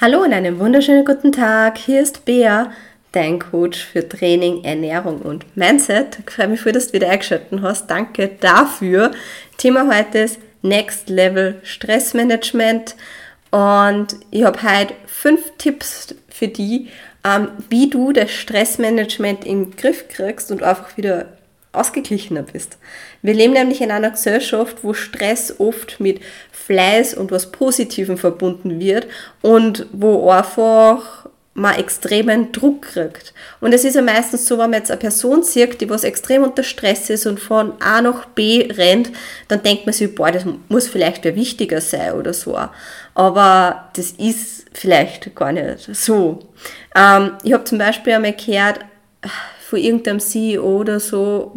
Hallo und einen wunderschönen guten Tag. Hier ist Bea, dein Coach für Training, Ernährung und Mindset. Ich freue mich voll, dass du wieder eingeschaltet hast. Danke dafür. Thema heute ist Next Level Stressmanagement. Und ich habe heute fünf Tipps für dich, ähm, wie du das Stressmanagement im Griff kriegst und einfach wieder ausgeglichener bist. Wir leben nämlich in einer Gesellschaft, wo Stress oft mit Fleiß und was Positivem verbunden wird und wo einfach man extremen Druck kriegt. Und es ist ja meistens so, wenn man jetzt eine Person sieht, die was extrem unter Stress ist und von A nach B rennt, dann denkt man sich, boah, das muss vielleicht wer wichtiger sein oder so. Aber das ist vielleicht gar nicht so. Ähm, ich habe zum Beispiel einmal gehört, von irgendeinem CEO oder so,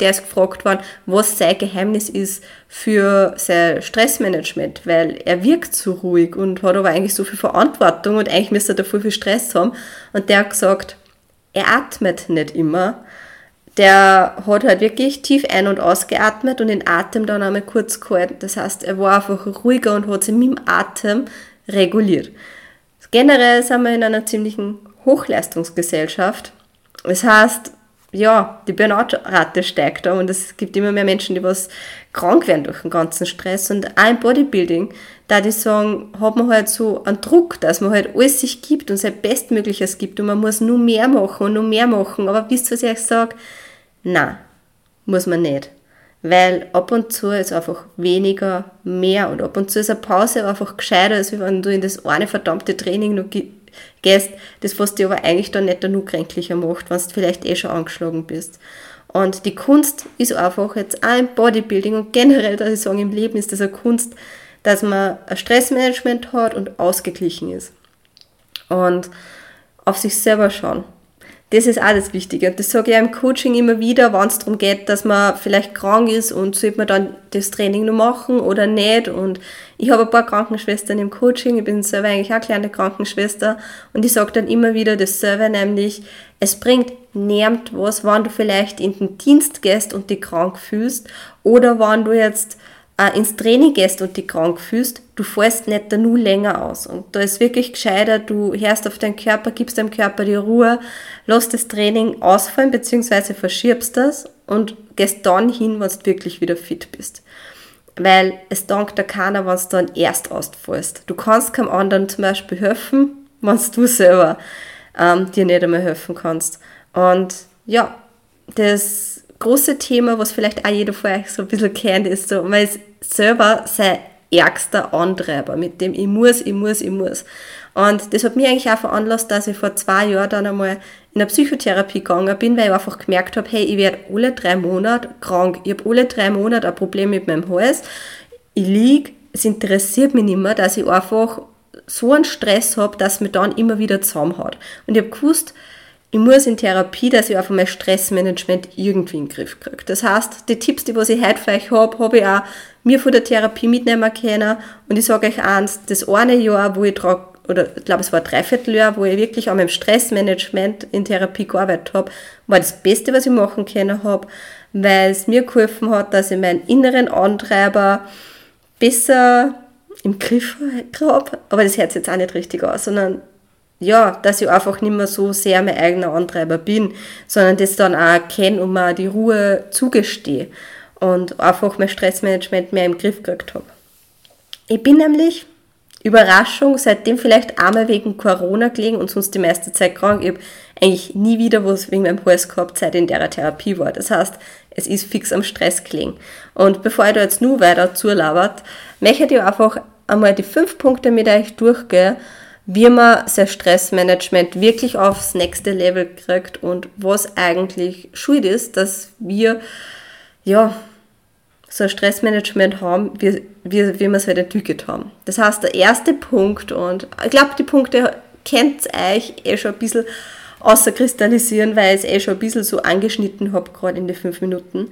der ist gefragt worden, was sein Geheimnis ist für sein Stressmanagement, weil er wirkt so ruhig und hat aber eigentlich so viel Verantwortung und eigentlich müsste er da viel Stress haben. Und der hat gesagt, er atmet nicht immer. Der hat halt wirklich tief ein- und ausgeatmet und den Atem dann einmal kurz gehalten. Das heißt, er war einfach ruhiger und hat sich mit dem Atem reguliert. Generell sind wir in einer ziemlichen Hochleistungsgesellschaft das heißt, ja, die Burnout-Rate steigt da und es gibt immer mehr Menschen, die was krank werden durch den ganzen Stress. Und auch im Bodybuilding, da die sagen, hat man halt so einen Druck, dass man halt alles sich gibt und sein Bestmögliches gibt und man muss nur mehr machen und nur mehr machen. Aber wisst ihr, was ich sage? Nein, muss man nicht. Weil ab und zu ist einfach weniger mehr und ab und zu ist eine Pause einfach gescheiter, als wenn du in das eine verdammte Training noch gehst, das was dir aber eigentlich dann nicht nur kränklicher macht, wenn du vielleicht eh schon angeschlagen bist. Und die Kunst ist einfach jetzt auch im Bodybuilding und generell, dass ich sagen, im Leben ist das eine Kunst, dass man ein Stressmanagement hat und ausgeglichen ist. Und auf sich selber schauen. Das ist alles Wichtige. Und das sage ich im Coaching immer wieder, wenn es darum geht, dass man vielleicht krank ist und sollte man dann das Training noch machen oder nicht. Und ich habe ein paar Krankenschwestern im Coaching, ich bin selber eigentlich auch eine kleine Krankenschwester und ich sage dann immer wieder dasselbe, nämlich es bringt niemand was, wenn du vielleicht in den Dienst gehst und dich krank fühlst oder wenn du jetzt äh, ins Training gehst und dich krank fühlst, du fällst nicht da nur länger aus. Und da ist wirklich gescheiter, du hörst auf deinen Körper, gibst deinem Körper die Ruhe, lass das Training ausfallen, beziehungsweise verschiebst das und gehst dann hin, wenn du wirklich wieder fit bist. Weil es dankt da keiner, wenn du dann erst ausfallst. Du kannst keinem anderen zum Beispiel helfen, wenn du selber ähm, dir nicht einmal helfen kannst. Und ja, das große Thema, was vielleicht auch jeder von euch so ein bisschen kennt, ist so, man ist selber sein ärgster Antreiber, mit dem ich muss, ich muss, ich muss. Und das hat mich eigentlich auch veranlasst, dass ich vor zwei Jahren dann einmal in eine Psychotherapie gegangen bin, weil ich einfach gemerkt habe, hey, ich werde alle drei Monate krank. Ich habe alle drei Monate ein Problem mit meinem Hals. Ich liege, es interessiert mich nicht mehr, dass ich einfach so einen Stress habe, dass mir dann immer wieder zusammenhaut. Und ich habe gewusst, ich muss in Therapie, dass ich einfach mein Stressmanagement irgendwie in den Griff kriege. Das heißt, die Tipps, die was ich heute vielleicht habe, habe ich auch mir von der Therapie mitnehmen können. Und ich sage euch eins, das eine Jahr, wo ich trage, oder ich glaube, es war ein Dreivierteljahr, wo ich wirklich an meinem Stressmanagement in Therapie gearbeitet habe, war das Beste, was ich machen können habe, weil es mir geholfen hat, dass ich meinen inneren Antreiber besser im Griff habe. Aber das hört jetzt auch nicht richtig aus, sondern ja, dass ich einfach nicht mehr so sehr mein eigener Antreiber bin, sondern das dann auch kenne und mir die Ruhe zugestehe und einfach mein Stressmanagement mehr im Griff gekriegt habe. Ich bin nämlich, Überraschung, seitdem vielleicht einmal wegen Corona gelegen und sonst die meiste Zeit krank. Ich habe eigentlich nie wieder was wegen meinem Hals gehabt, seit ich in der Therapie war. Das heißt, es ist fix am Stress gelegen. Und bevor ich da jetzt nur weiter zulabert, möchte ich einfach einmal die fünf Punkte mit euch durchgehen, wie man sein Stressmanagement wirklich aufs nächste Level kriegt und was eigentlich schuld ist, dass wir ja so ein Stressmanagement haben, wie, wie, wie wir es halt entwickelt haben. Das heißt, der erste Punkt, und ich glaube, die Punkte kennt ihr euch eh schon ein bisschen außerkristallisieren, weil ich es eh schon ein bisschen so angeschnitten habe, gerade in den fünf Minuten.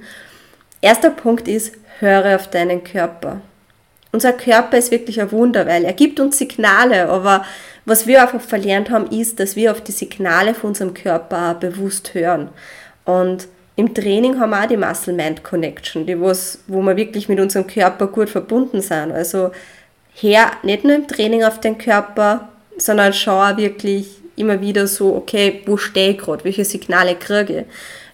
Erster Punkt ist, höre auf deinen Körper. Unser Körper ist wirklich ein Wunder, weil er gibt uns Signale, aber was wir einfach verlernt haben, ist, dass wir auf die Signale von unserem Körper bewusst hören. Und im Training haben wir auch die Muscle-Mind-Connection, die was, wo wir wirklich mit unserem Körper gut verbunden sind. Also her nicht nur im Training auf den Körper, sondern schaue wirklich immer wieder so, okay, wo stehe ich gerade, welche Signale kriege ich.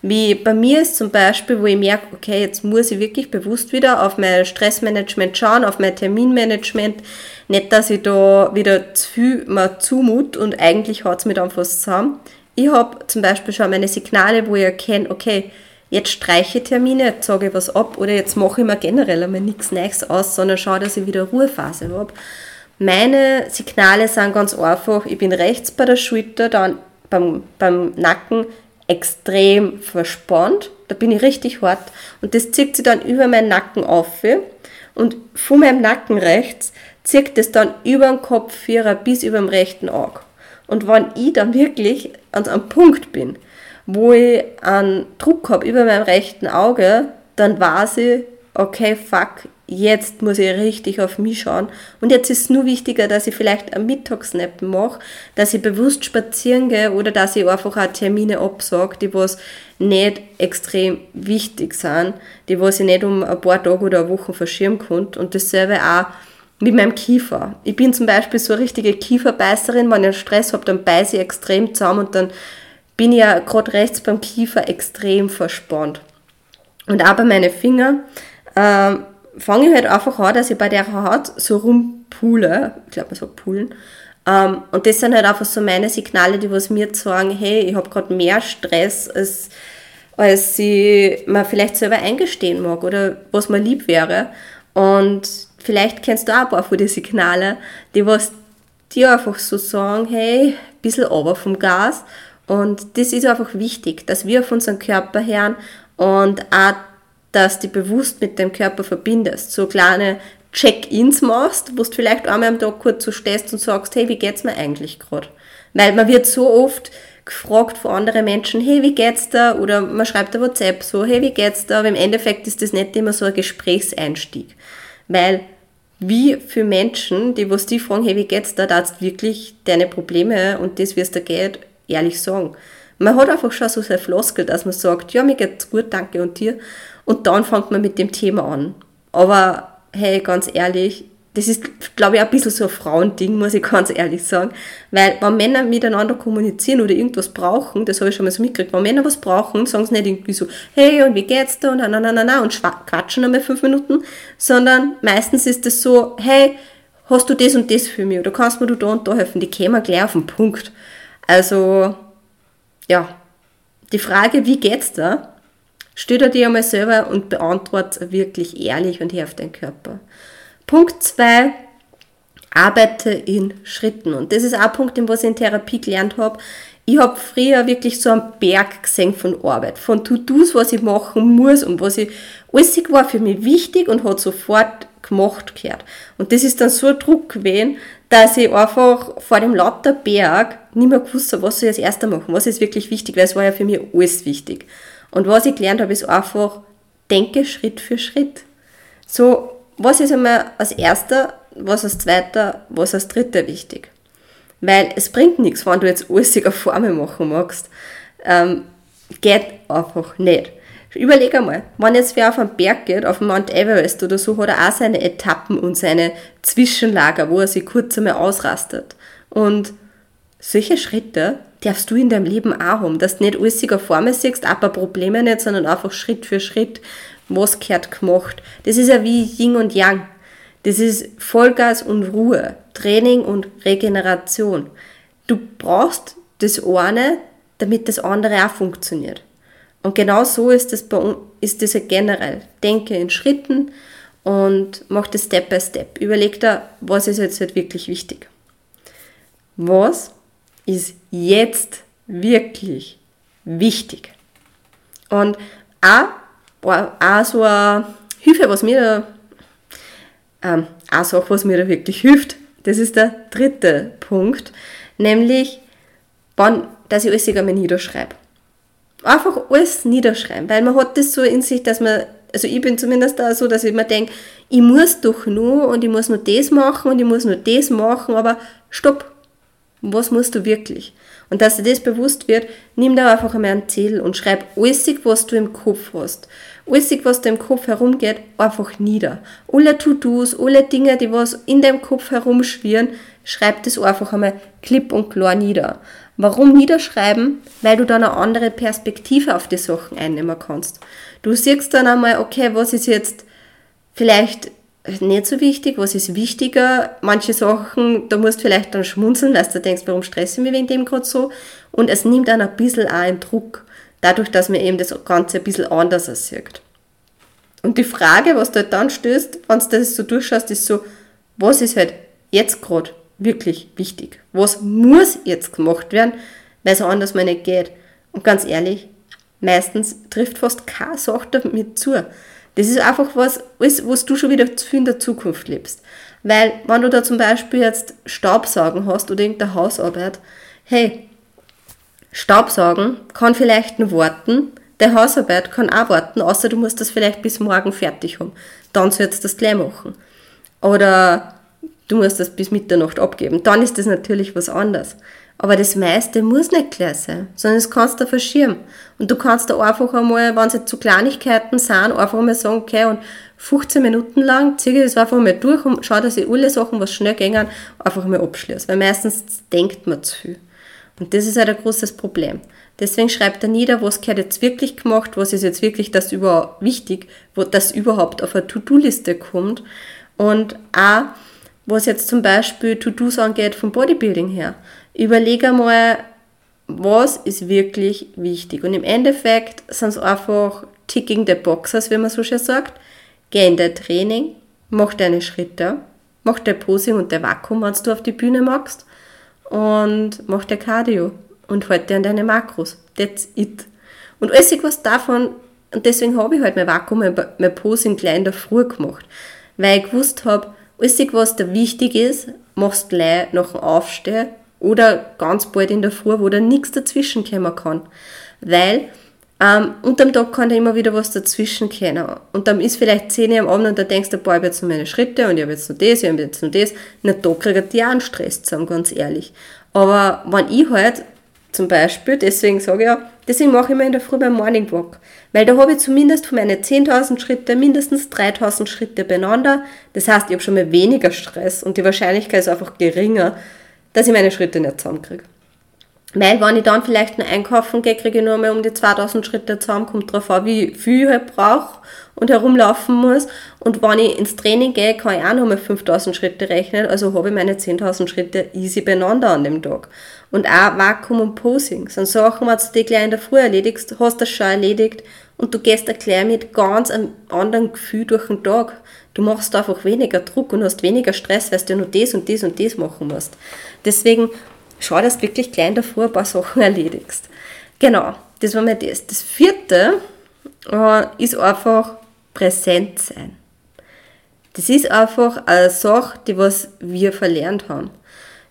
Wie bei mir ist zum Beispiel, wo ich merke, okay, jetzt muss ich wirklich bewusst wieder auf mein Stressmanagement schauen, auf mein Terminmanagement. Nicht, dass ich da wieder zu viel mal zumut und eigentlich hat es mich dann fast zusammen. Ich habe zum Beispiel schon meine Signale, wo ich erkenne, okay, jetzt streiche ich Termine, jetzt sage ich was ab oder jetzt mache ich mir generell einmal nichts Neues aus, sondern schaue, dass ich wieder Ruhephase habe. Meine Signale sind ganz einfach, ich bin rechts bei der Schulter, dann beim, beim Nacken extrem verspannt. Da bin ich richtig hart und das zieht sich dann über meinen Nacken auf. Und von meinem Nacken rechts zieht es dann über den Kopfvierer bis über dem rechten Auge. Und wenn ich dann wirklich an einem Punkt bin, wo ich einen Druck habe über meinem rechten Auge, dann weiß ich, okay, fuck, jetzt muss ich richtig auf mich schauen. Und jetzt ist es nur wichtiger, dass ich vielleicht am Mittagsnap mache, dass ich bewusst spazieren gehe oder dass ich einfach auch Termine absage, die was nicht extrem wichtig sind, die was ich nicht um ein paar Tage oder eine Woche verschieben kann. Und dasselbe auch mit meinem Kiefer. Ich bin zum Beispiel so eine richtige Kieferbeißerin, wenn ich Stress habe, dann beiße ich extrem zusammen und dann bin ich ja gerade rechts beim Kiefer extrem verspannt. Und auch bei meinen Fingern, ähm, fange ich halt einfach an, dass ich bei der Haut so rumpule, ich glaube, man sagt pulen, ähm, und das sind halt einfach so meine Signale, die was mir sagen, hey, ich habe gerade mehr Stress, als, als ich mir vielleicht selber eingestehen mag oder was mir lieb wäre. Und vielleicht kennst du auch ein paar von den Signale, die was dir einfach so sagen, hey, ein bisschen runter vom Gas. Und das ist einfach wichtig, dass wir auf unseren Körper hören und auch dass du bewusst mit dem Körper verbindest. So kleine Check-ins machst, wo du vielleicht einmal am Tag kurz so stehst und sagst, hey, wie geht's mir eigentlich gerade? Weil man wird so oft gefragt von anderen Menschen, hey, wie geht's da? Oder man schreibt ein WhatsApp so, hey, wie geht's da? Aber im Endeffekt ist das nicht immer so ein Gesprächseinstieg. Weil wie für Menschen, die was die fragen, hey, wie geht's da, darfst wirklich deine Probleme und das, wie es da geht, ehrlich sagen. Man hat einfach schon so sehr Floskel, dass man sagt, ja, mir geht's gut, danke und dir. Und dann fängt man mit dem Thema an. Aber hey, ganz ehrlich, das ist, glaube ich, ein bisschen so ein Frauending, muss ich ganz ehrlich sagen. Weil, wenn Männer miteinander kommunizieren oder irgendwas brauchen, das habe ich schon mal so mitgekriegt, wenn Männer was brauchen, sagen sie nicht irgendwie so, hey, und wie geht's da? Und na, na, na, na, und quatschen einmal fünf Minuten, sondern meistens ist es so, hey, hast du das und das für mich? Oder kannst mir du da und da helfen? Die kämen gleich auf den Punkt. Also, ja, die Frage, wie geht's da? Stell dir die einmal selber und beantworte wirklich ehrlich und hör auf deinen Körper. Punkt 2, arbeite in Schritten. Und das ist auch ein Punkt, den was ich in Therapie gelernt habe. Ich habe früher wirklich so einen Berg gesehen von Arbeit, von To-Dos, was ich machen muss und was ich, alles war für mich wichtig und hat sofort gemacht gehört. Und das ist dann so ein Druck gewesen, dass ich einfach vor dem lauter Berg nicht mehr gewusst habe, was soll ich als erster machen, was ist wirklich wichtig, weil es war ja für mich alles wichtig. Und was ich gelernt habe, ist einfach, denke Schritt für Schritt. So, was ist einmal als erster, was als zweiter, was als dritter wichtig? Weil es bringt nichts, wenn du jetzt auf Formel machen magst. Ähm, geht einfach nicht. Überleg einmal, wenn jetzt wer auf einen Berg geht, auf Mount Everest oder so, hat er auch seine Etappen und seine Zwischenlager, wo er sich kurz einmal ausrastet. Und solche Schritte darfst du in deinem Leben auch haben, dass du nicht alles auf Formel siehst, aber Probleme nicht, sondern einfach Schritt für Schritt, was gehört gemacht. Das ist ja wie Yin und Yang. Das ist Vollgas und Ruhe, Training und Regeneration. Du brauchst das eine, damit das andere auch funktioniert. Und genau so ist das bei uns, ist das ja generell. Denke in Schritten und mach das Step by Step. Überleg da, was ist jetzt halt wirklich wichtig. Was ist jetzt wirklich wichtig. Und auch, so eine Hilfe, was mir da, ähm, was mir da wirklich hilft, das ist der dritte Punkt, nämlich, dass ich alles einmal niederschreibe. Einfach alles niederschreiben, weil man hat das so in sich, dass man, also ich bin zumindest da so, dass ich mir denke, ich muss doch nur und ich muss nur das machen und ich muss nur das machen, aber stopp, was musst du wirklich? Und dass dir das bewusst wird, nimm da einfach einmal ein Ziel und schreib alles, was du im Kopf hast. Alles, was da im Kopf herumgeht, einfach nieder. Alle To-Dos, alle Dinge, die was in deinem Kopf herumschwirren, schreib das einfach einmal klipp und klar nieder. Warum niederschreiben? Weil du dann eine andere Perspektive auf die Sachen einnehmen kannst. Du siehst dann einmal, okay, was ist jetzt vielleicht nicht so wichtig, was ist wichtiger. Manche Sachen, da musst du vielleicht dann schmunzeln, weil du denkst, warum stresse ich mich wegen dem gerade so. Und es nimmt dann ein bisschen auch einen Druck, dadurch, dass man eben das Ganze ein bisschen anders aussieht. Und die Frage, was du halt dann stößt, wenn du das so durchschaust, ist so, was ist halt jetzt gerade wirklich wichtig? Was muss jetzt gemacht werden, weil es anders mal nicht geht? Und ganz ehrlich, meistens trifft fast keine Sache damit zu. Das ist einfach was, was du schon wieder zu viel in der Zukunft lebst. Weil, wenn du da zum Beispiel jetzt Staubsaugen hast oder irgendeine Hausarbeit, hey, Staubsaugen kann vielleicht noch warten, der Hausarbeit kann auch warten, außer du musst das vielleicht bis morgen fertig haben. Dann sollst du das gleich machen. Oder du musst das bis Mitternacht abgeben. Dann ist das natürlich was anderes. Aber das meiste muss nicht gleich sein, sondern das kannst du verschirmen. Und du kannst da einfach einmal, wenn es jetzt zu Kleinigkeiten sind, einfach mal sagen, okay, und 15 Minuten lang ziehe ich das einfach mal durch und schaue, dass ich alle Sachen, was schnell gehen, einfach mal abschließe. Weil meistens denkt man zu viel. Und das ist halt ein großes Problem. Deswegen schreibt er nieder, was gehört jetzt wirklich gemacht, was ist jetzt wirklich das über wichtig, wo das überhaupt auf eine To-Do-Liste kommt. Und auch, was jetzt zum Beispiel To-Dos angeht vom Bodybuilding her. Überlege einmal, was ist wirklich wichtig. Und im Endeffekt sind es einfach ticking the boxes, wie man so schön sagt. Geh in dein Training, mach deine Schritte, mach dein Posing und dein Vakuum, wenn du auf die Bühne magst und mach dein Cardio und halt dir an deine Makros. That's it. Und alles was davon, und deswegen habe ich halt mein Vakuum, mein, mein Posing gleich in der Früh gemacht, weil ich gewusst habe, alles was da wichtig ist, machst du gleich nach dem Aufstehen oder ganz bald in der Früh, wo da nichts dazwischen kommen kann. Weil ähm, unterm Tag kann da immer wieder was dazwischen kommen. Und dann ist vielleicht 10 Uhr am Abend und da denkst du, boah, ich habe jetzt noch meine Schritte und ich habe jetzt noch das, ich habe jetzt noch das. Na, da kriegt die auch einen Stress zusammen, ganz ehrlich. Aber wenn ich halt zum Beispiel, deswegen sage ich ja, deswegen mache ich mir in der Früh beim Morning Walk. Weil da habe ich zumindest von meinen 10.000 Schritte mindestens 3.000 Schritte beieinander. Das heißt, ich habe schon mal weniger Stress und die Wahrscheinlichkeit ist einfach geringer, dass ich meine Schritte nicht zusammenkriege. Weil, wenn ich dann vielleicht noch einkaufen gehe, kriege ich nur mal um die 2000 Schritte zusammen, kommt drauf an, wie viel ich halt brauche und herumlaufen muss. Und wenn ich ins Training gehe, kann ich auch noch mal 5000 Schritte rechnen, also habe ich meine 10.000 Schritte easy beieinander an dem Tag. Und auch Vakuum und Posing sind Sachen, wenn du die gleich in der Früh erledigst, hast du das schon erledigt und du gehst gleich mit ganz einem anderen Gefühl durch den Tag. Du machst einfach weniger Druck und hast weniger Stress, weil du nur das und das und das machen musst. Deswegen schau, dass du wirklich gleich in der Früh ein paar Sachen erledigst. Genau, das war mir das. Das vierte äh, ist einfach präsent sein. Das ist einfach eine Sache, die was wir verlernt haben.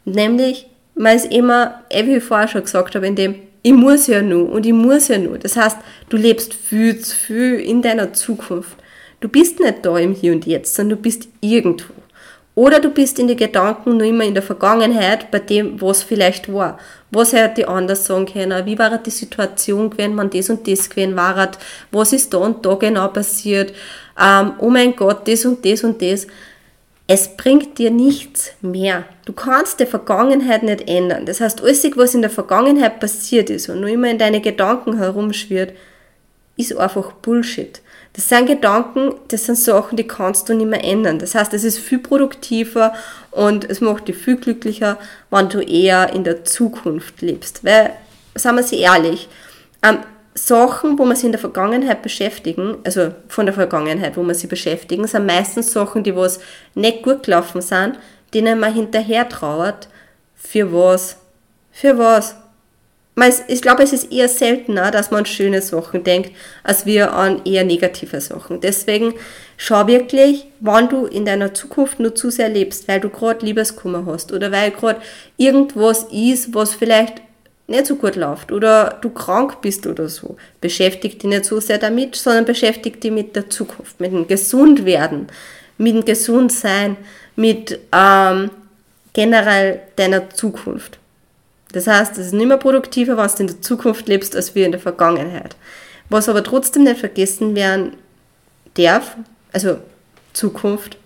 Nämlich, man ist immer, eh, wie ich vorher schon gesagt habe, in dem, ich muss ja nur und ich muss ja nur. Das heißt, du lebst viel zu viel in deiner Zukunft. Du bist nicht da im Hier und Jetzt, sondern du bist irgendwo. Oder du bist in die Gedanken nur immer in der Vergangenheit bei dem, was vielleicht war. Was hätte die anders sagen können? Wie war die Situation gewesen, wenn das und das gewesen war? Was ist da und da genau passiert? Ähm, oh mein Gott, das und das und das. Es bringt dir nichts mehr. Du kannst die Vergangenheit nicht ändern. Das heißt, alles, was in der Vergangenheit passiert ist und nur immer in deine Gedanken herumschwirrt, ist einfach Bullshit. Das sind Gedanken, das sind Sachen, die kannst du nicht mehr ändern. Das heißt, es ist viel produktiver und es macht dich viel glücklicher, wenn du eher in der Zukunft lebst. Weil, sagen wir sie ehrlich, ähm, Sachen, wo man sich in der Vergangenheit beschäftigen, also von der Vergangenheit, wo man sich beschäftigen, sind meistens Sachen, die was nicht gut gelaufen sind, denen man hinterher trauert. Für was? Für was? ich glaube, es ist eher seltener, dass man an schöne Sachen denkt, als wir an eher negative Sachen. Deswegen schau wirklich, wann du in deiner Zukunft nur zu sehr lebst, weil du gerade Liebeskummer hast oder weil gerade irgendwas ist, was vielleicht nicht so gut läuft oder du krank bist oder so. Beschäftig dich nicht so sehr damit, sondern beschäftig dich mit der Zukunft, mit dem Gesundwerden, mit dem Gesundsein, mit ähm, generell deiner Zukunft. Das heißt, es ist nicht mehr produktiver, wenn du in der Zukunft lebst, als wir in der Vergangenheit. Was aber trotzdem nicht vergessen werden darf, also Zukunft,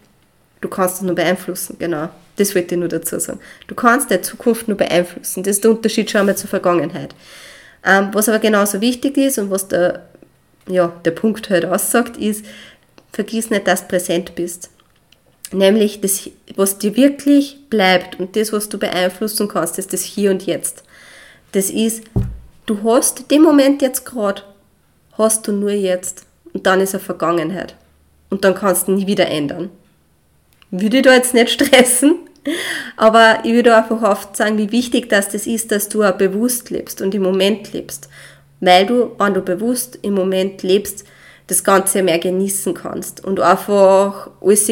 du kannst es nur beeinflussen, genau. Das wollte ich nur dazu sagen. Du kannst deine Zukunft nur beeinflussen. Das ist der Unterschied schon mal zur Vergangenheit. Ähm, was aber genauso wichtig ist und was der, ja, der Punkt halt aussagt, ist, vergiss nicht, dass du präsent bist. Nämlich das, was dir wirklich bleibt und das, was du beeinflussen kannst, ist das Hier und Jetzt. Das ist, du hast den Moment jetzt gerade, hast du nur jetzt und dann ist er Vergangenheit. Und dann kannst du nie wieder ändern. Würde ich da jetzt nicht stressen, aber ich würde einfach oft sagen, wie wichtig das, das ist, dass du auch bewusst lebst und im Moment lebst. Weil du, wenn du bewusst im Moment lebst, das Ganze mehr genießen kannst und einfach alles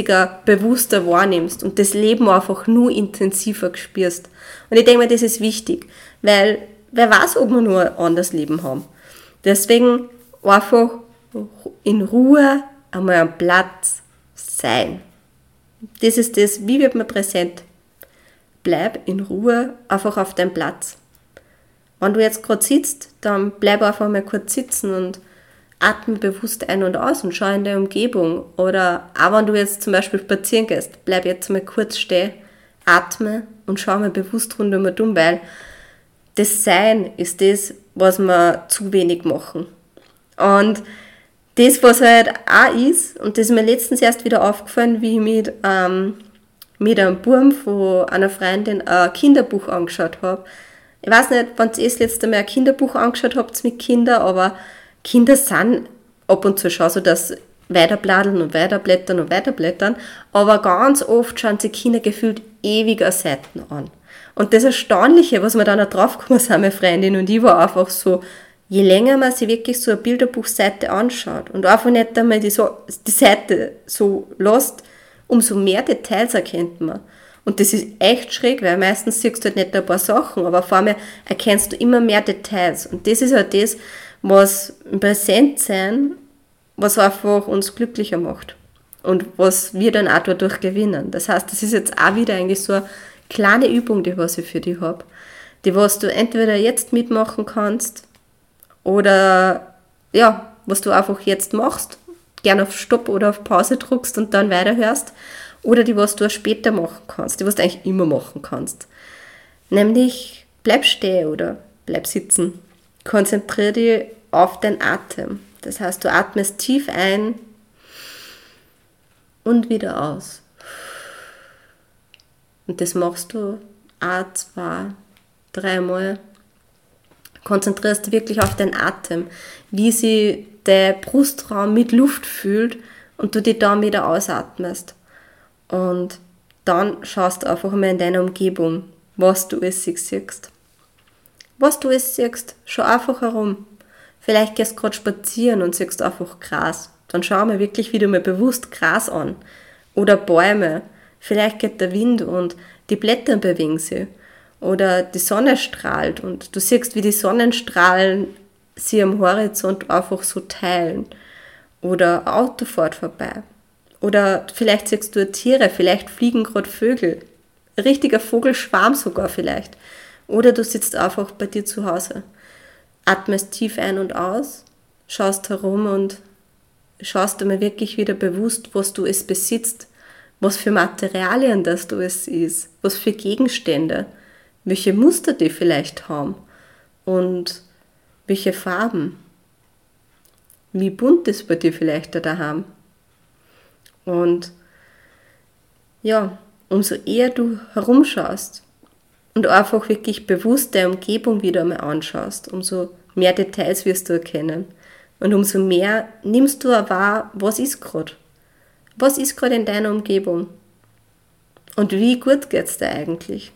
bewusster wahrnimmst und das Leben einfach nur intensiver spürst. Und ich denke mir, das ist wichtig, weil wer weiß, ob wir nur ein anderes Leben haben. Deswegen einfach in Ruhe einmal am Platz sein. Das ist das, wie wird man präsent? Bleib in Ruhe einfach auf deinem Platz. Wenn du jetzt gerade sitzt, dann bleib einfach mal kurz sitzen und atme bewusst ein und aus und schau in der Umgebung. Oder auch wenn du jetzt zum Beispiel spazieren gehst, bleib jetzt mal kurz stehen, atme und schau mal bewusst rundum weil das Sein ist das, was wir zu wenig machen. Und das, was halt auch ist, und das ist mir letztens erst wieder aufgefallen, wie ich mit, ähm, mit einem Burm von einer Freundin ein Kinderbuch angeschaut habe. Ich weiß nicht, wann ihr das letzte Mal ein Kinderbuch angeschaut habt mit Kindern, aber Kinder sind ab und zu schon so, dass weiterbladeln und weiterblättern und weiterblättern, aber ganz oft schauen sich Kinder gefühlt ewiger Seiten an. Und das Erstaunliche, was wir dann auch draufgekommen sind, meine Freundin und ich, war einfach so, je länger man sich wirklich so eine Bilderbuchseite anschaut und einfach nicht einmal die, so, die Seite so lässt, umso mehr Details erkennt man. Und das ist echt schräg, weil meistens siehst du halt nicht ein paar Sachen, aber vor allem erkennst du immer mehr Details. Und das ist halt das, was präsent sein, was einfach uns glücklicher macht. Und was wir dann auch dadurch gewinnen. Das heißt, das ist jetzt auch wieder eigentlich so eine kleine Übung, die was ich für dich habe. Die was du entweder jetzt mitmachen kannst oder ja, was du einfach jetzt machst, gerne auf Stopp oder auf Pause druckst und dann weiterhörst, oder die, was du später machen kannst, die, was du eigentlich immer machen kannst. Nämlich bleib stehen oder bleib sitzen. Konzentriere dich auf den Atem. Das heißt, du atmest tief ein und wieder aus. Und das machst du ein, zwei, dreimal konzentrierst wirklich auf den Atem, wie sich der Brustraum mit Luft fühlt und du dich dann wieder ausatmest. Und dann schaust du einfach mal in deiner Umgebung, was du es siehst. Was du es siehst, schau einfach herum. Vielleicht gehst du gerade spazieren und siehst einfach Gras. Dann schau mal wirklich wieder mal bewusst Gras an. Oder Bäume. Vielleicht geht der Wind und die Blätter bewegen sich oder die Sonne strahlt und du siehst, wie die Sonnenstrahlen sie am Horizont einfach so teilen. Oder Auto fährt vorbei. Oder vielleicht siehst du Tiere, vielleicht fliegen gerade Vögel. Ein richtiger Vogelschwarm sogar vielleicht. Oder du sitzt einfach bei dir zu Hause. Atmest tief ein und aus, schaust herum und schaust dir mal wirklich wieder bewusst, was du es besitzt, was für Materialien das du es ist, was für Gegenstände welche Muster die vielleicht haben und welche Farben, wie bunt es bei dir vielleicht da haben. Und ja, umso eher du herumschaust und einfach wirklich bewusst der Umgebung wieder einmal anschaust, umso mehr Details wirst du erkennen. Und umso mehr nimmst du wahr, was ist gerade. Was ist gerade in deiner Umgebung? Und wie gut geht es dir eigentlich?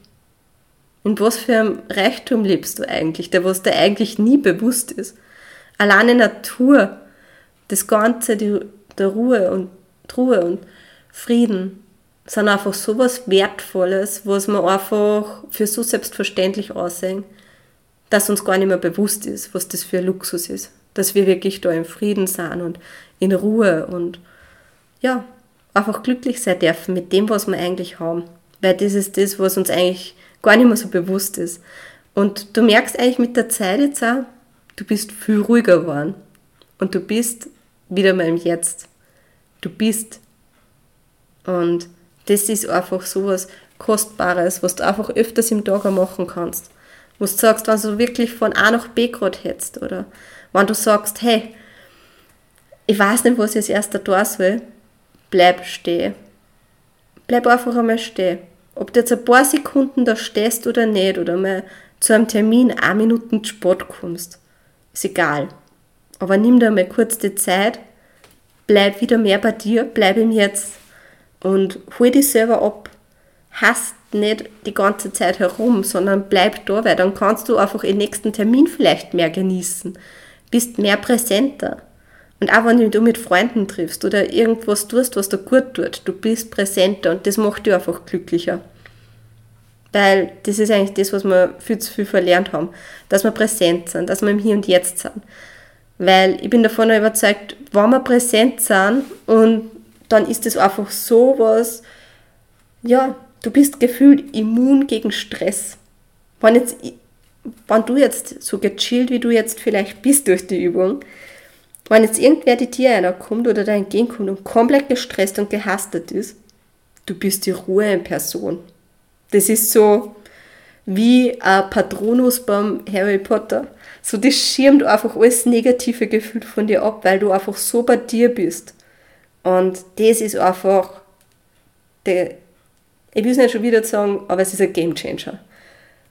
In was für einem Reichtum lebst du eigentlich, der was dir eigentlich nie bewusst ist? Alleine Natur, das Ganze, die, der Ruhe und Ruhe und Frieden sind einfach so was Wertvolles, was man einfach für so selbstverständlich aussehen, dass uns gar nicht mehr bewusst ist, was das für ein Luxus ist. Dass wir wirklich da im Frieden sind und in Ruhe und ja, einfach glücklich sein dürfen mit dem, was wir eigentlich haben. Weil das ist das, was uns eigentlich gar nicht mehr so bewusst ist. Und du merkst eigentlich mit der Zeit jetzt auch, du bist viel ruhiger geworden. Und du bist wieder mal im Jetzt. Du bist. Und das ist einfach so was Kostbares, was du einfach öfters im Tag machen kannst. Wo du sagst, wenn du wirklich von A nach B gerade hättest oder wenn du sagst, hey, ich weiß nicht, was ich als erster tun soll, bleib stehen. Bleib einfach einmal stehen. Ob du jetzt ein paar Sekunden da stehst oder nicht oder mal zu einem Termin eine Minuten zu spät kommst, ist egal. Aber nimm dir mal kurz die Zeit, bleib wieder mehr bei dir, bleib im Jetzt und hol dich selber ab. Hast nicht die ganze Zeit herum, sondern bleib da, weil dann kannst du einfach den nächsten Termin vielleicht mehr genießen, bist mehr präsenter. Und auch wenn du mit Freunden triffst oder irgendwas tust, was dir gut tut, du bist präsenter und das macht dich einfach glücklicher. Weil das ist eigentlich das, was wir viel zu viel verlernt haben, dass wir präsent sind, dass wir im Hier und Jetzt sind. Weil ich bin davon überzeugt, wenn wir präsent sind und dann ist es einfach so was, ja, du bist gefühlt immun gegen Stress. Wenn, jetzt, wenn du jetzt so gechillt, wie du jetzt vielleicht bist durch die Übung, wenn jetzt irgendwer die Tier einer kommt oder da entgegenkommt und komplett gestresst und gehastet ist, du bist die Ruhe in Person. Das ist so wie ein Patronus beim Harry Potter. So, das schirmt einfach alles negative Gefühl von dir ab, weil du einfach so bei dir bist. Und das ist einfach, der, ich will es nicht schon wieder sagen, aber es ist ein Game Changer.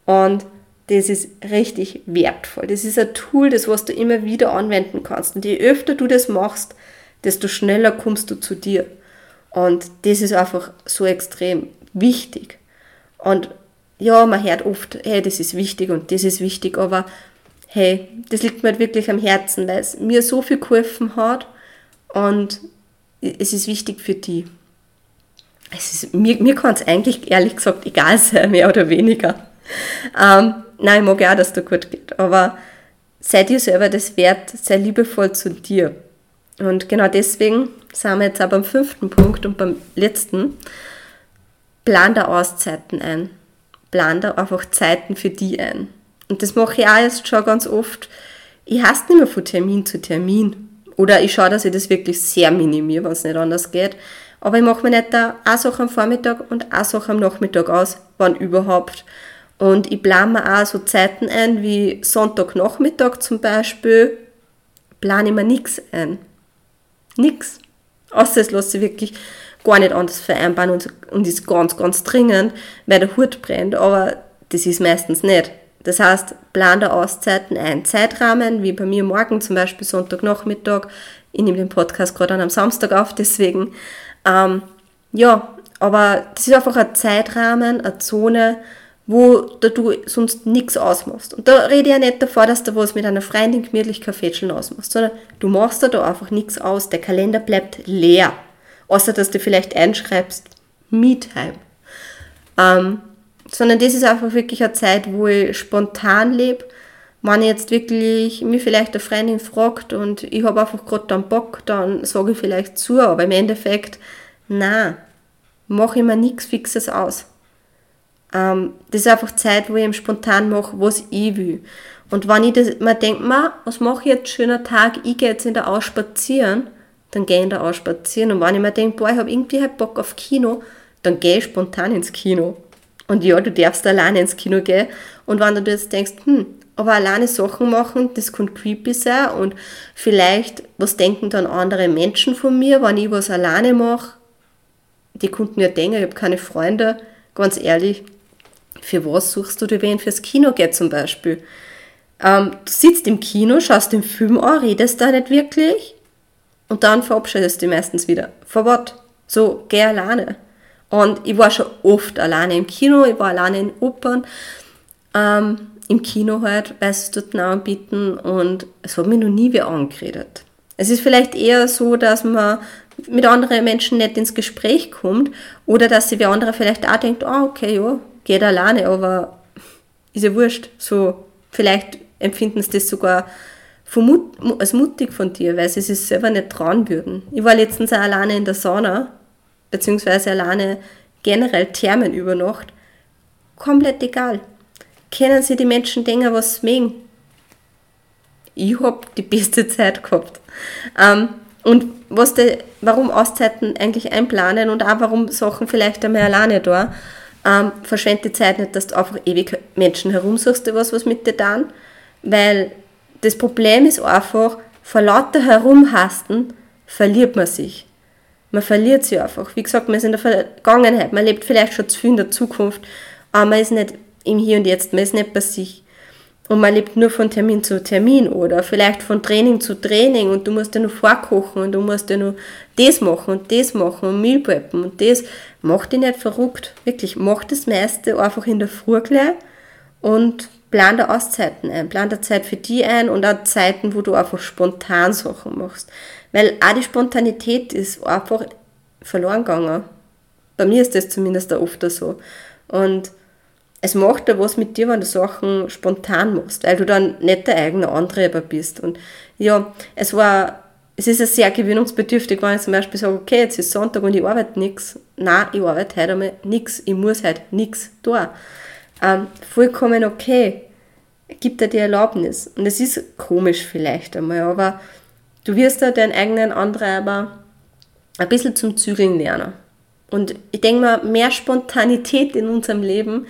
Und das ist richtig wertvoll. Das ist ein Tool, das was du immer wieder anwenden kannst. Und je öfter du das machst, desto schneller kommst du zu dir. Und das ist einfach so extrem wichtig. Und ja, man hört oft, hey, das ist wichtig und das ist wichtig, aber hey, das liegt mir halt wirklich am Herzen, weil es mir so viel geholfen hat und es ist wichtig für die. Es ist, mir mir kann es eigentlich ehrlich gesagt egal sein, mehr oder weniger. Ähm, nein, ich mag auch, dass es dir gut geht, aber sei dir selber das wert, sei liebevoll zu dir. Und genau deswegen sind wir jetzt auch beim fünften Punkt und beim letzten. Plan da Auszeiten ein. Plan da einfach Zeiten für die ein. Und das mache ich auch jetzt schon ganz oft. Ich hasse nicht mehr von Termin zu Termin. Oder ich schaue, dass ich das wirklich sehr minimiere, wenn es nicht anders geht. Aber ich mache mir nicht da eine Sache am Vormittag und eine Sache am Nachmittag aus, wann überhaupt. Und ich plane mir auch so Zeiten ein, wie Sonntagnachmittag zum Beispiel, plane ich mir nichts ein. Nix. Außer es lasse ich wirklich gar nicht anders vereinbaren und, und ist ganz, ganz dringend, weil der Hut brennt. Aber das ist meistens nicht. Das heißt, plan der Auszeiten ein. Zeitrahmen, wie bei mir morgen zum Beispiel Sonntagnachmittag. Ich nehme den Podcast gerade am Samstag auf, deswegen. Ähm, ja, aber das ist einfach ein Zeitrahmen, eine Zone, wo du sonst nichts ausmachst. Und da rede ich ja nicht davor, dass du was mit einer Freundin gemütlich Kaffeetscheln ausmachst, sondern du machst da einfach nichts aus. Der Kalender bleibt leer. Außer, dass du vielleicht einschreibst, Me-Time. Ähm, sondern das ist einfach wirklich eine Zeit, wo ich spontan lebe. Wenn jetzt wirklich mir vielleicht eine Freundin fragt und ich habe einfach gerade dann Bock, dann sage ich vielleicht zu, aber im Endeffekt, na, mache ich mir nichts Fixes aus. Ähm, das ist einfach Zeit, wo ich eben spontan mache, was ich will. Und wenn ich das, man denkt, ma, was mache ich jetzt, schöner Tag, ich gehe jetzt in der Aus spazieren, dann gehe ich der Aus spazieren. Und wenn ich mir denke, boah, ich habe irgendwie halt Bock auf Kino, dann gehe ich spontan ins Kino. Und ja, du darfst alleine ins Kino gehen. Und wenn du jetzt denkst, hm, aber alleine Sachen machen, das kann creepy sein und vielleicht, was denken dann andere Menschen von mir, wenn ich was alleine mache? Die konnten ja denken, ich habe keine Freunde. Ganz ehrlich, für was suchst du dir wen fürs Kino geht zum Beispiel? Ähm, du sitzt im Kino, schaust den Film an, redest da nicht wirklich und dann verabschiedest du dich meistens wieder. For what? So, geh alleine. Und ich war schon oft alleine im Kino, ich war alleine in Opern, ähm, im Kino halt, weil sie es dort anbieten und es hat mich noch nie wer angeredet. Es ist vielleicht eher so, dass man mit anderen Menschen nicht ins Gespräch kommt oder dass sich wer andere vielleicht auch denkt, ah, oh, okay, ja, geht alleine, aber ist ja wurscht. So, vielleicht empfinden sie das sogar als mutig von dir, weil sie sich selber nicht trauen würden. Ich war letztens auch alleine in der Sauna beziehungsweise alleine generell Thermen über Nacht, komplett egal. Kennen Sie die Menschen denken, was sie mögen? Ich hab die beste Zeit gehabt. Ähm, und was de, warum Auszeiten eigentlich einplanen und auch warum Sachen vielleicht einmal alleine da, Ähm, verschwende die Zeit nicht, dass du einfach ewig Menschen herumsuchst, die was, was mit dir tun. Weil das Problem ist einfach, vor lauter Herumhasten verliert man sich. Man verliert sich einfach. Wie gesagt, man ist in der Vergangenheit, man lebt vielleicht schon zu viel in der Zukunft, aber man ist nicht im Hier und Jetzt, man ist nicht bei sich. Und man lebt nur von Termin zu Termin oder vielleicht von Training zu Training und du musst ja nur vorkochen und du musst ja nur das machen und das machen und Meal preppen und das. Mach dich nicht verrückt. Wirklich, mach das meiste einfach in der Früh gleich und plan da Auszeiten ein. Plan da Zeit für die ein und auch Zeiten, wo du einfach spontan Sachen machst. Weil auch die Spontanität ist einfach verloren gegangen. Bei mir ist das zumindest auch oft so. Und es macht da was mit dir, wenn du Sachen spontan machst, weil du dann nicht der eigene Antreiber bist. Und ja, es war, es ist ja sehr gewöhnungsbedürftig, wenn ich zum Beispiel sage, okay, jetzt ist Sonntag und ich arbeite nichts. Nein, ich arbeite heute einmal nichts. Ich muss heute nichts tun. Ähm, vollkommen okay. Gibt dir die Erlaubnis. Und es ist komisch vielleicht einmal, aber du wirst da deinen eigenen Antreiber ein bisschen zum Zügeln lernen. Und ich denke mal, mehr Spontanität in unserem Leben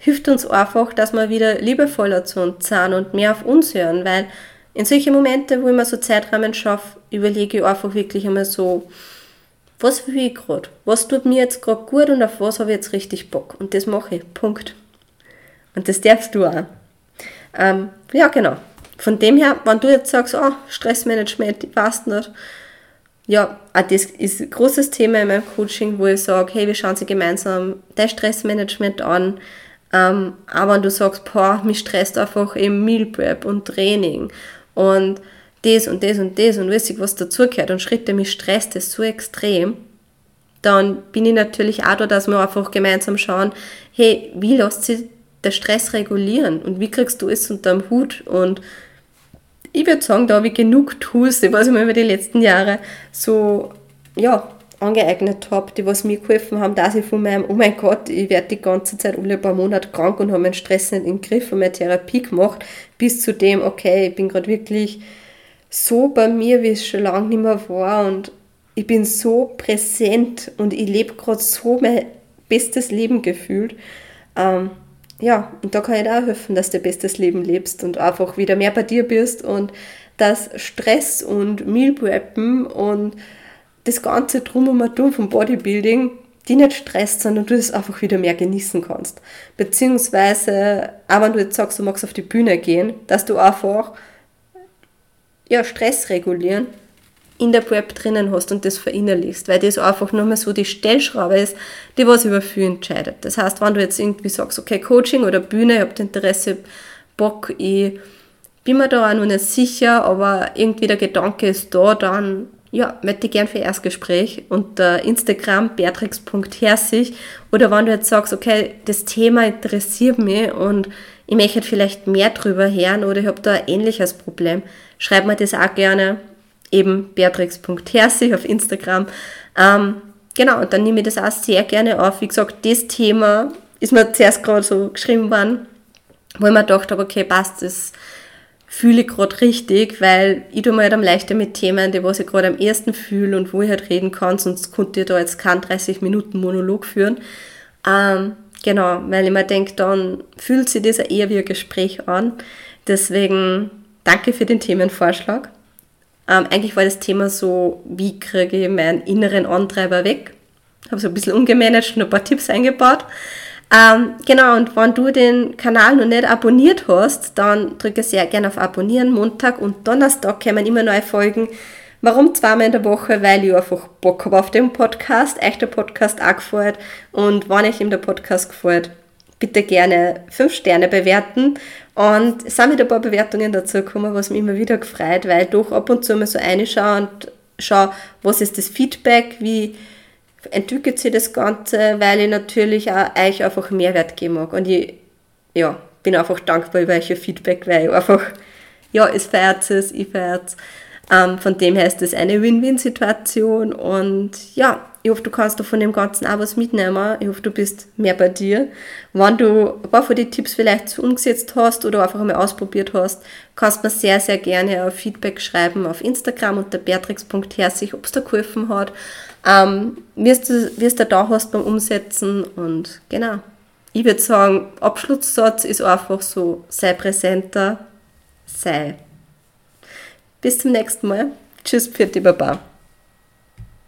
hilft uns einfach, dass wir wieder liebevoller zu uns sind und mehr auf uns hören, weil in solchen Momenten, wo ich mir so Zeitrahmen schaffe, überlege ich einfach wirklich einmal so, was will ich gerade? Was tut mir jetzt gerade gut und auf was habe ich jetzt richtig Bock? Und das mache ich. Punkt. Und das darfst du auch. Ähm, ja, genau. Von dem her, wenn du jetzt sagst, oh, Stressmanagement, ich weiß nicht, ja, auch das ist ein großes Thema in meinem Coaching, wo ich sage, hey, wir schauen sie gemeinsam das Stressmanagement an, ähm, aber wenn du sagst, boah, mich stresst einfach im Meal Prep und Training und das und das und das und weiß ich, was dazugehört und Schritte, mich stresst das so extrem, dann bin ich natürlich auch da, dass wir einfach gemeinsam schauen, hey, wie lässt sich der Stress regulieren und wie kriegst du es unter dem Hut und ich würde sagen, da habe ich genug Tools, was ich mir über die letzten Jahre so, ja, angeeignet habe, die was mir geholfen haben, dass ich von meinem, oh mein Gott, ich werde die ganze Zeit alle paar Monate krank und habe meinen Stress nicht im Griff und meine Therapie gemacht, bis zu dem, okay, ich bin gerade wirklich so bei mir, wie es schon lange nicht mehr war und ich bin so präsent und ich lebe gerade so mein bestes Leben gefühlt. Ähm, ja, und da kann ich auch helfen, dass du bestes Leben lebst und einfach wieder mehr bei dir bist und dass Stress und Meal Preppen und das Ganze drum und drum vom Bodybuilding die nicht stresst, sondern du es einfach wieder mehr genießen kannst. Beziehungsweise, auch wenn du jetzt sagst, du magst auf die Bühne gehen, dass du einfach ja, Stress regulieren in der Prep drinnen hast und das verinnerlichst, weil das einfach nur mal so die Stellschraube ist, die was über viel entscheidet. Das heißt, wenn du jetzt irgendwie sagst, okay, Coaching oder Bühne, ich habe Interesse, Bock, ich bin mir da auch noch nicht sicher, aber irgendwie der Gedanke ist da, dann ja, möchte ich gern für Erstgespräch unter Instagram beatrix.herzig oder wenn du jetzt sagst, okay, das Thema interessiert mich und ich möchte vielleicht mehr drüber hören oder ich habe da ein ähnliches Problem, schreib mir das auch gerne eben beatrix.herzig auf Instagram. Ähm, genau, und dann nehme ich das auch sehr gerne auf. Wie gesagt, das Thema ist mir zuerst gerade so geschrieben worden, wo ich mir gedacht habe, okay, passt, das fühle ich gerade richtig, weil ich tue mir halt am leichter mit Themen, die was ich gerade am ersten fühle und wo ich halt reden kann, sonst konnte ich da jetzt keinen 30 Minuten Monolog führen. Ähm, genau, weil ich mir denke, dann fühlt sich das eher wie ein Gespräch an. Deswegen danke für den Themenvorschlag. Ähm, eigentlich war das Thema so, wie kriege ich meinen inneren Antreiber weg. Habe so ein bisschen umgemanagt und ein paar Tipps eingebaut. Ähm, genau, und wenn du den Kanal noch nicht abonniert hast, dann drücke sehr gerne auf Abonnieren. Montag und Donnerstag kommen immer neue Folgen. Warum zweimal in der Woche? Weil ich einfach Bock habe auf den Podcast, euch der Podcast auch gefällt. Und wenn euch ihm der Podcast gefällt, bitte gerne 5 Sterne bewerten. Und es sind wieder ein paar Bewertungen dazu gekommen, was mich immer wieder gefreut, weil ich doch ab und zu mal so reinschaue und schaue, was ist das Feedback, wie entwickelt sich das Ganze, weil ich natürlich auch euch einfach Mehrwert geben mag. Und ich ja, bin einfach dankbar über euer Feedback, weil ich einfach, ja, es feiert es, ich feiert es. Ähm, von dem her ist das eine Win-Win-Situation und ja, ich hoffe, du kannst da von dem Ganzen auch was mitnehmen. Ich hoffe, du bist mehr bei dir. Wenn du ein paar von den Tipps vielleicht umgesetzt hast oder einfach einmal ausprobiert hast, kannst du mir sehr, sehr gerne ein Feedback schreiben auf Instagram unter beatrix.herzig, ob es dir geholfen hat, ähm, es du da hast beim Umsetzen und genau. ich würde sagen, Abschlusssatz ist einfach so, sei präsenter, sei. Bis zum nächsten Mal. Tschüss, Pfiat, Baba.